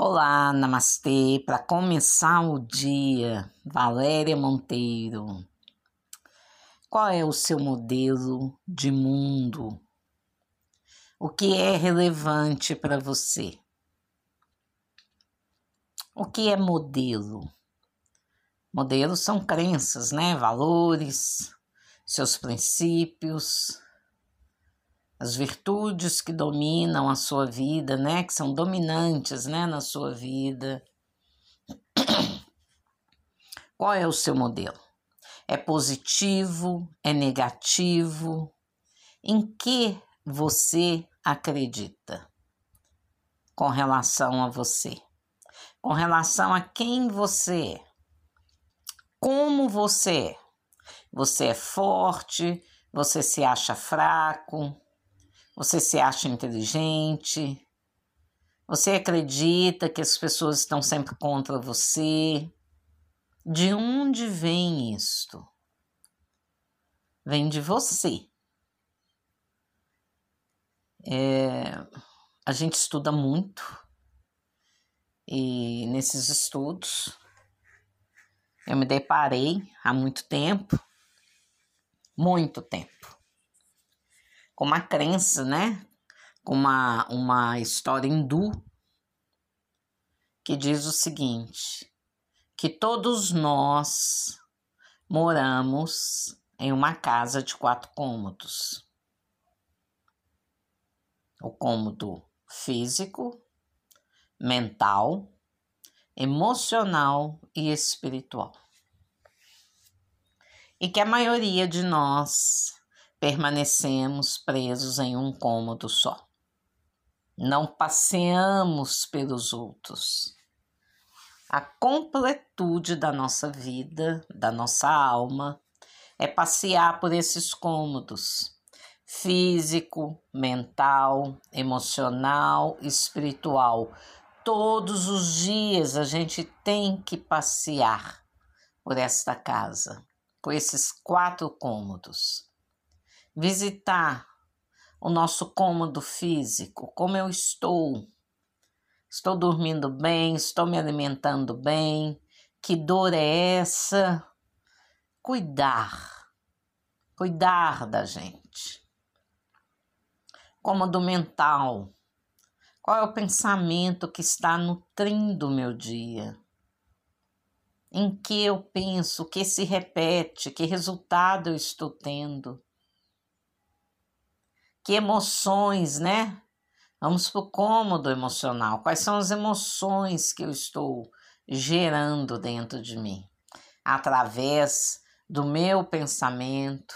Olá, namastê. Para começar o dia, Valéria Monteiro. Qual é o seu modelo de mundo? O que é relevante para você? O que é modelo? Modelos são crenças, né? Valores, seus princípios, as virtudes que dominam a sua vida, né, que são dominantes, né, na sua vida. Qual é o seu modelo? É positivo? É negativo? Em que você acredita com relação a você? Com relação a quem você é? Como você é? Você é forte? Você se acha fraco? Você se acha inteligente? Você acredita que as pessoas estão sempre contra você? De onde vem isto? Vem de você. É, a gente estuda muito e nesses estudos eu me deparei há muito tempo, muito tempo, com uma crença, né? Com uma, uma história hindu que diz o seguinte: que todos nós moramos em uma casa de quatro cômodos. O cômodo físico, mental, emocional e espiritual. E que a maioria de nós permanecemos presos em um cômodo só. Não passeamos pelos outros. A completude da nossa vida, da nossa alma, é passear por esses cômodos físico, mental, emocional, espiritual. Todos os dias a gente tem que passear por esta casa, por esses quatro cômodos visitar o nosso cômodo físico, como eu estou. Estou dormindo bem, estou me alimentando bem. Que dor é essa? Cuidar, cuidar da gente. Cômodo mental. Qual é o pensamento que está nutrindo o meu dia? Em que eu penso, o que se repete, que resultado eu estou tendo? Que emoções, né? Vamos para o cômodo emocional. Quais são as emoções que eu estou gerando dentro de mim? Através do meu pensamento.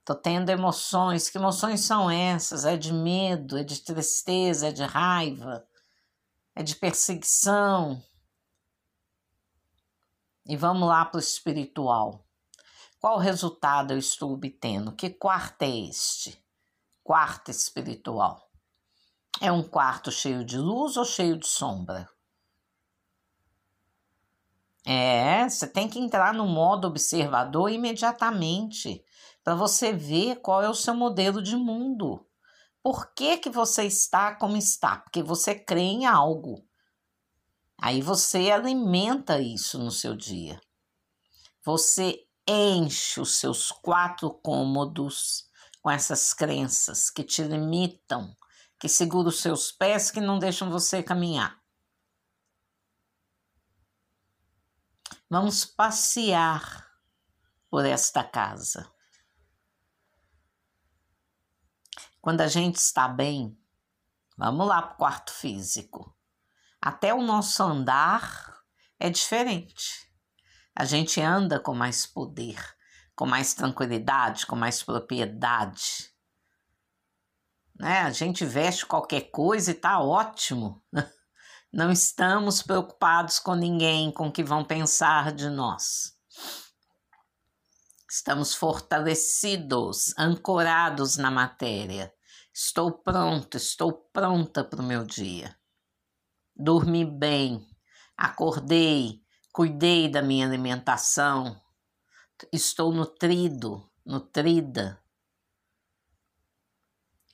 Estou tendo emoções. Que emoções são essas? É de medo, é de tristeza, é de raiva, é de perseguição. E vamos lá para o espiritual. Qual resultado eu estou obtendo? Que quarto é este? Quarto espiritual? É um quarto cheio de luz ou cheio de sombra? É, você tem que entrar no modo observador imediatamente para você ver qual é o seu modelo de mundo. Por que, que você está como está? Porque você crê em algo. Aí você alimenta isso no seu dia. Você enche os seus quatro cômodos com essas crenças que te limitam, que seguram os seus pés, que não deixam você caminhar. Vamos passear por esta casa. Quando a gente está bem, vamos lá para o quarto físico. Até o nosso andar é diferente. A gente anda com mais poder com mais tranquilidade, com mais propriedade. Né? A gente veste qualquer coisa e tá ótimo. Não estamos preocupados com ninguém, com o que vão pensar de nós. Estamos fortalecidos, ancorados na matéria. Estou pronto, estou pronta para o meu dia. Dormi bem, acordei, cuidei da minha alimentação, estou nutrido, nutrida.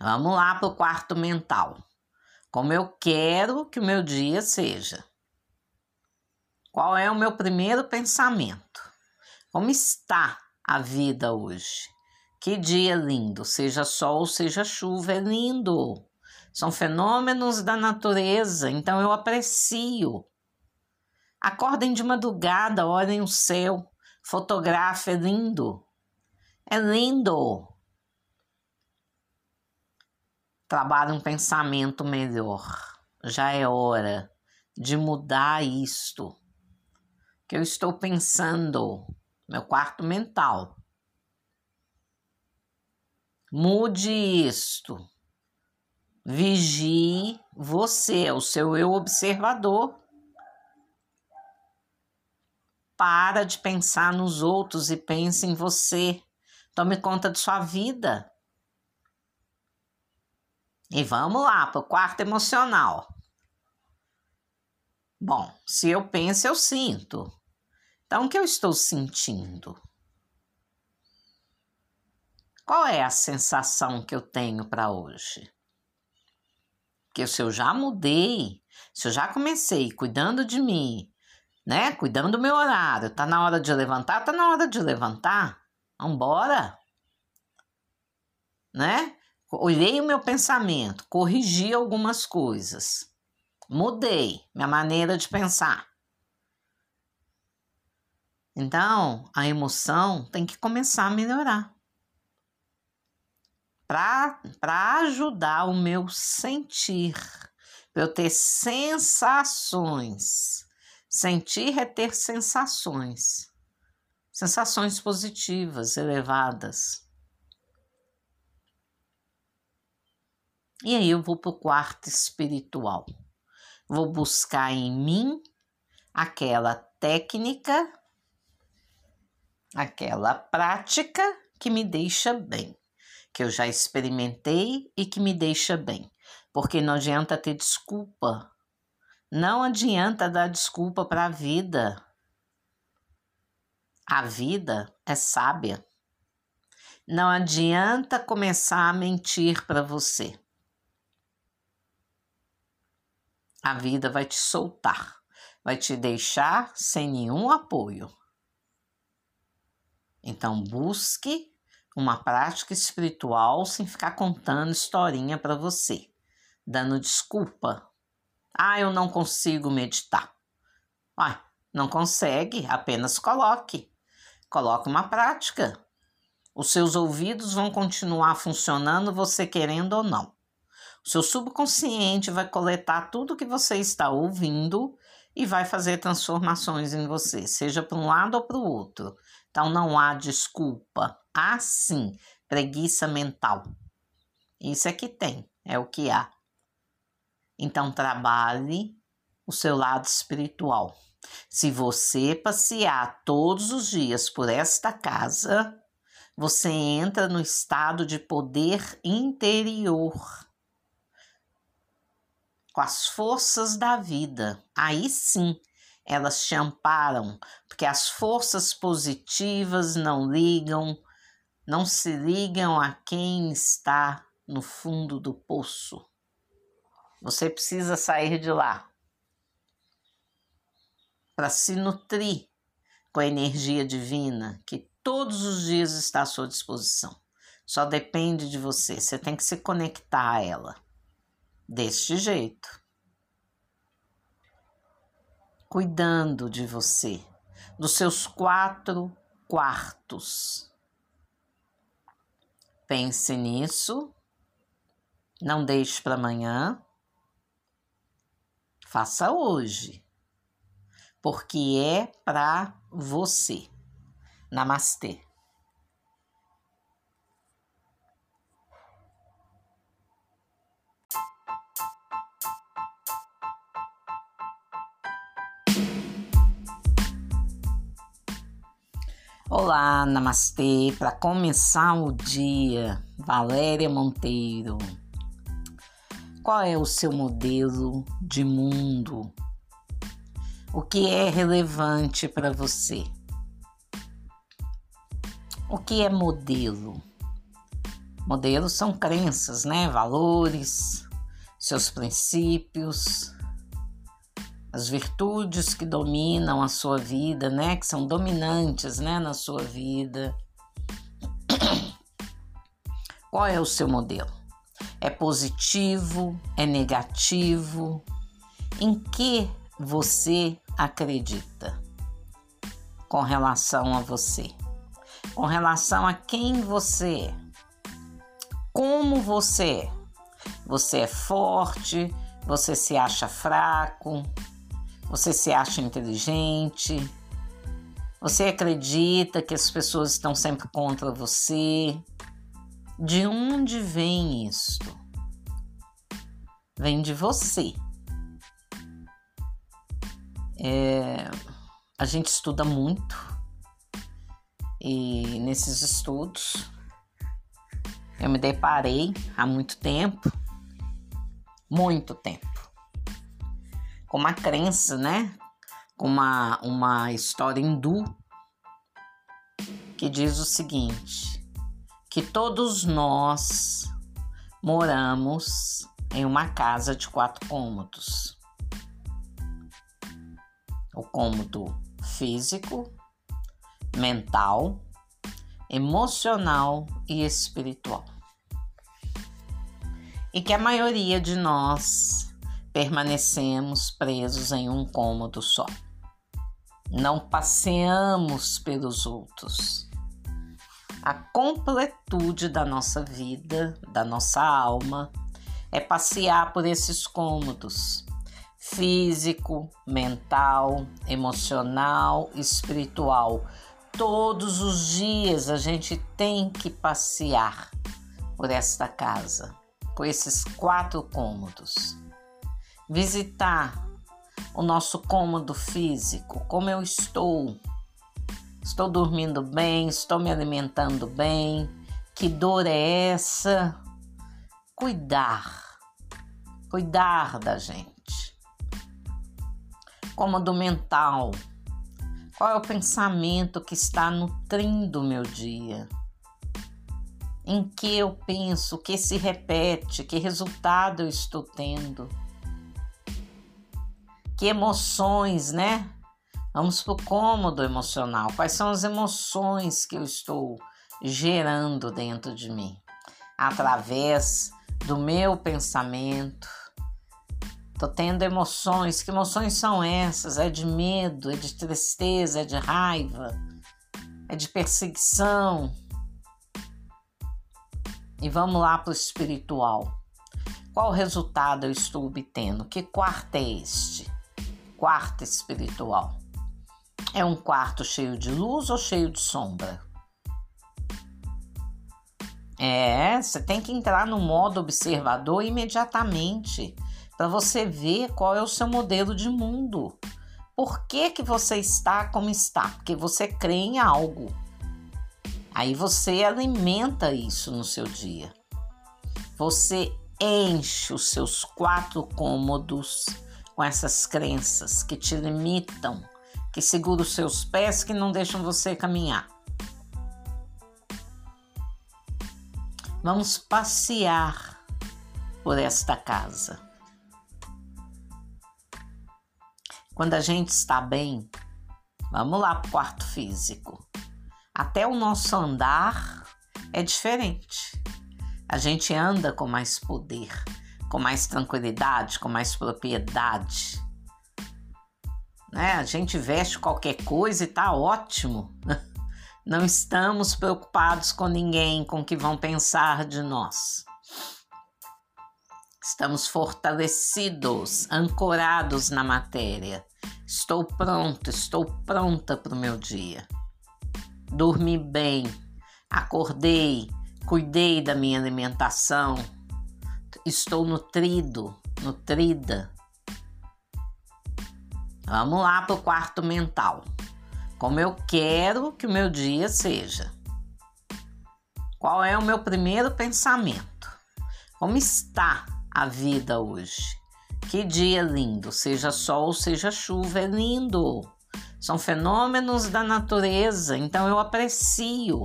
Vamos lá para o quarto mental. como eu quero que o meu dia seja. Qual é o meu primeiro pensamento? Como está a vida hoje? Que dia lindo, seja sol, seja chuva, é lindo. São fenômenos da natureza, então eu aprecio. Acordem de madrugada, olhem o céu, fotografem, é lindo. É lindo. Trabalhe um pensamento melhor. Já é hora de mudar isto que eu estou pensando, meu quarto mental. Mude isto. Vigie você, o seu eu observador. Para de pensar nos outros e pense em você. Tome conta de sua vida. E vamos lá para o quarto emocional. Bom, se eu penso, eu sinto. Então, o que eu estou sentindo? Qual é a sensação que eu tenho para hoje? Porque se eu já mudei, se eu já comecei cuidando de mim, né? Cuidando do meu horário, tá na hora de levantar, tá na hora de levantar. Vambora. Né? Olhei o meu pensamento, corrigi algumas coisas. Mudei minha maneira de pensar. Então, a emoção tem que começar a melhorar. Para ajudar o meu sentir, para eu ter sensações. Sentir é ter sensações. Sensações positivas, elevadas. E aí eu vou para o quarto espiritual. Vou buscar em mim aquela técnica, aquela prática que me deixa bem, que eu já experimentei e que me deixa bem. Porque não adianta ter desculpa. Não adianta dar desculpa para a vida. A vida é sábia. Não adianta começar a mentir para você. a vida vai te soltar, vai te deixar sem nenhum apoio. Então, busque uma prática espiritual sem ficar contando historinha para você, dando desculpa. Ah, eu não consigo meditar. Ah, não consegue, apenas coloque. Coloque uma prática. Os seus ouvidos vão continuar funcionando, você querendo ou não. O seu subconsciente vai coletar tudo que você está ouvindo e vai fazer transformações em você, seja para um lado ou para o outro. Então não há desculpa. Há sim preguiça mental. Isso é que tem, é o que há. Então trabalhe o seu lado espiritual. Se você passear todos os dias por esta casa, você entra no estado de poder interior com as forças da vida. Aí sim, elas te amparam, porque as forças positivas não ligam, não se ligam a quem está no fundo do poço. Você precisa sair de lá para se nutrir com a energia divina que todos os dias está à sua disposição. Só depende de você, você tem que se conectar a ela. Deste jeito, cuidando de você, dos seus quatro quartos. Pense nisso, não deixe para amanhã, faça hoje, porque é para você. Namastê. Olá, namastê. Para começar o dia, Valéria Monteiro. Qual é o seu modelo de mundo? O que é relevante para você? O que é modelo? Modelos são crenças, né? Valores, seus princípios, as virtudes que dominam a sua vida, né, que são dominantes, né, na sua vida. Qual é o seu modelo? É positivo? É negativo? Em que você acredita com relação a você? Com relação a quem você é? Como você é? Você é forte? Você se acha fraco? Você se acha inteligente? Você acredita que as pessoas estão sempre contra você? De onde vem isto? Vem de você. É, a gente estuda muito e nesses estudos eu me deparei há muito tempo, muito tempo, com uma crença, né? Com uma, uma história hindu que diz o seguinte: que todos nós moramos em uma casa de quatro cômodos. O cômodo físico, mental, emocional e espiritual. E que a maioria de nós permanecemos presos em um cômodo só. Não passeamos pelos outros. A completude da nossa vida, da nossa alma, é passear por esses cômodos físico, mental, emocional, espiritual. Todos os dias a gente tem que passear por esta casa, por esses quatro cômodos visitar o nosso cômodo físico, como eu estou. Estou dormindo bem, estou me alimentando bem. Que dor é essa? Cuidar, cuidar da gente. Cômodo mental. Qual é o pensamento que está nutrindo o meu dia? Em que eu penso, que se repete, que resultado eu estou tendo? que emoções, né? Vamos para o cômodo emocional. Quais são as emoções que eu estou gerando dentro de mim? Através do meu pensamento. Estou tendo emoções. Que emoções são essas? É de medo, é de tristeza, é de raiva, é de perseguição. E vamos lá para o espiritual. Qual resultado eu estou obtendo? Que quarto é este? quarto espiritual? É um quarto cheio de luz ou cheio de sombra? É, você tem que entrar no modo observador imediatamente para você ver qual é o seu modelo de mundo. Por que, que você está como está? Porque você crê em algo. Aí você alimenta isso no seu dia. Você enche os seus quatro cômodos com essas crenças que te limitam, que seguram os seus pés, que não deixam você caminhar. Vamos passear por esta casa. Quando a gente está bem, vamos lá para o quarto físico. Até o nosso andar é diferente. A gente anda com mais poder, com mais tranquilidade, com mais propriedade. Né? A gente veste qualquer coisa e tá ótimo. Não estamos preocupados com ninguém, com o que vão pensar de nós. Estamos fortalecidos, ancorados na matéria. Estou pronto, estou pronta para o meu dia. Dormi bem, acordei, cuidei da minha alimentação, estou nutrido, nutrida. Vamos lá para o quarto mental. Como eu quero que o meu dia seja. Qual é o meu primeiro pensamento? Como está a vida hoje? Que dia lindo, seja sol, seja chuva, é lindo. São fenômenos da natureza, então eu aprecio.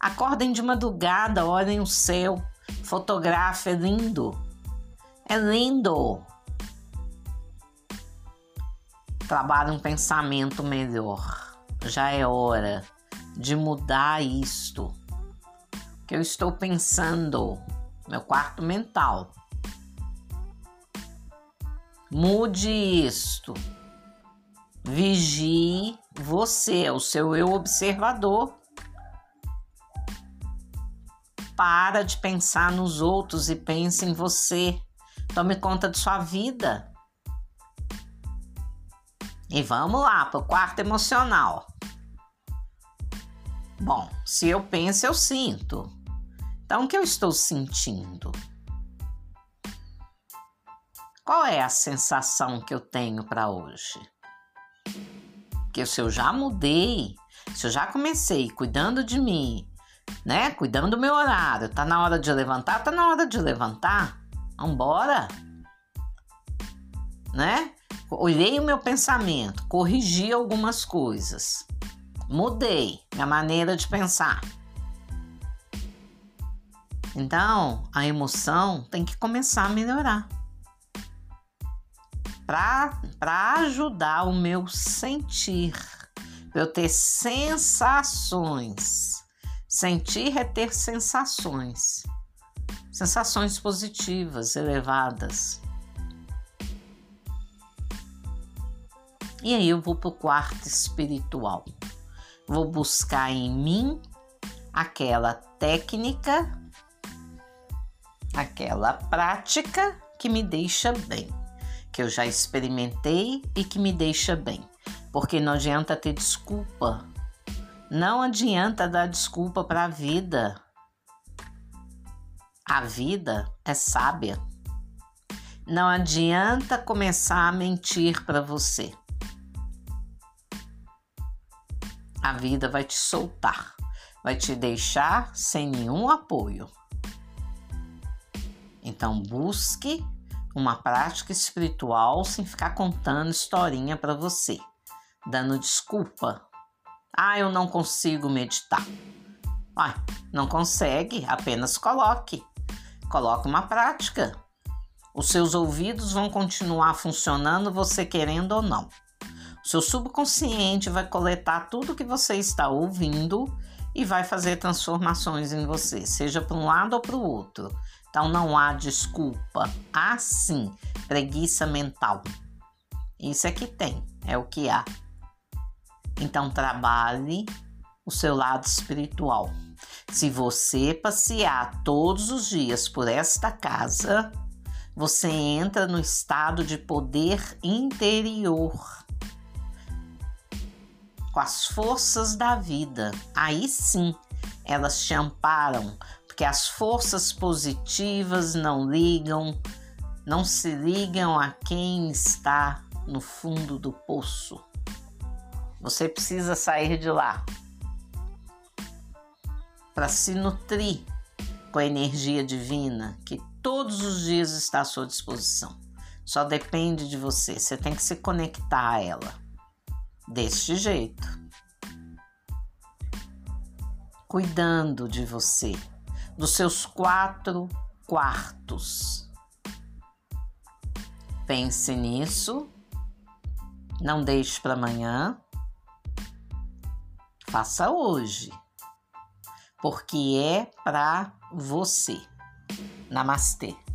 Acordem de madrugada, olhem o céu, fotografe, é lindo. É lindo. Trabalhe um pensamento melhor. Já é hora de mudar isto que eu estou pensando, meu quarto mental. Mude isto. Vigie você, o seu eu observador. Para de pensar nos outros e pense em você. Tome conta de sua vida. E vamos lá para o quarto emocional. Bom, se eu penso, eu sinto. Então, o que eu estou sentindo? Qual é a sensação que eu tenho para hoje? Porque se eu já mudei, se eu já comecei cuidando de mim, né? Cuidando do meu horário, tá na hora de levantar, tá na hora de levantar. Vambora! Né? Olhei o meu pensamento, corrigi algumas coisas, mudei minha maneira de pensar. Então, a emoção tem que começar a melhorar. Para ajudar o meu sentir, para eu ter sensações. Sentir é ter sensações. Sensações positivas, elevadas. E aí eu vou para o quarto espiritual. Vou buscar em mim aquela técnica aquela prática que me deixa bem, que eu já experimentei e que me deixa bem. Porque não adianta ter desculpa. Não adianta dar desculpa para a vida. A vida é sábia. Não adianta começar a mentir para você. A vida vai te soltar, vai te deixar sem nenhum apoio. Então busque uma prática espiritual sem ficar contando historinha para você, dando desculpa. Ah, eu não consigo meditar. Ah, não consegue? Apenas coloque. Coloque uma prática. Os seus ouvidos vão continuar funcionando, você querendo ou não. Seu subconsciente vai coletar tudo que você está ouvindo e vai fazer transformações em você, seja para um lado ou para o outro. Então não há desculpa. Há sim preguiça mental. Isso é que tem, é o que há. Então trabalhe o seu lado espiritual. Se você passear todos os dias por esta casa, você entra no estado de poder interior. Com as forças da vida. Aí sim, elas te amparam porque as forças positivas não ligam, não se ligam a quem está no fundo do poço. Você precisa sair de lá para se nutrir com a energia divina que todos os dias está à sua disposição. Só depende de você, você tem que se conectar a ela deste jeito. Cuidando de você dos seus quatro quartos. Pense nisso, não deixe para amanhã, faça hoje, porque é para você. Namastê.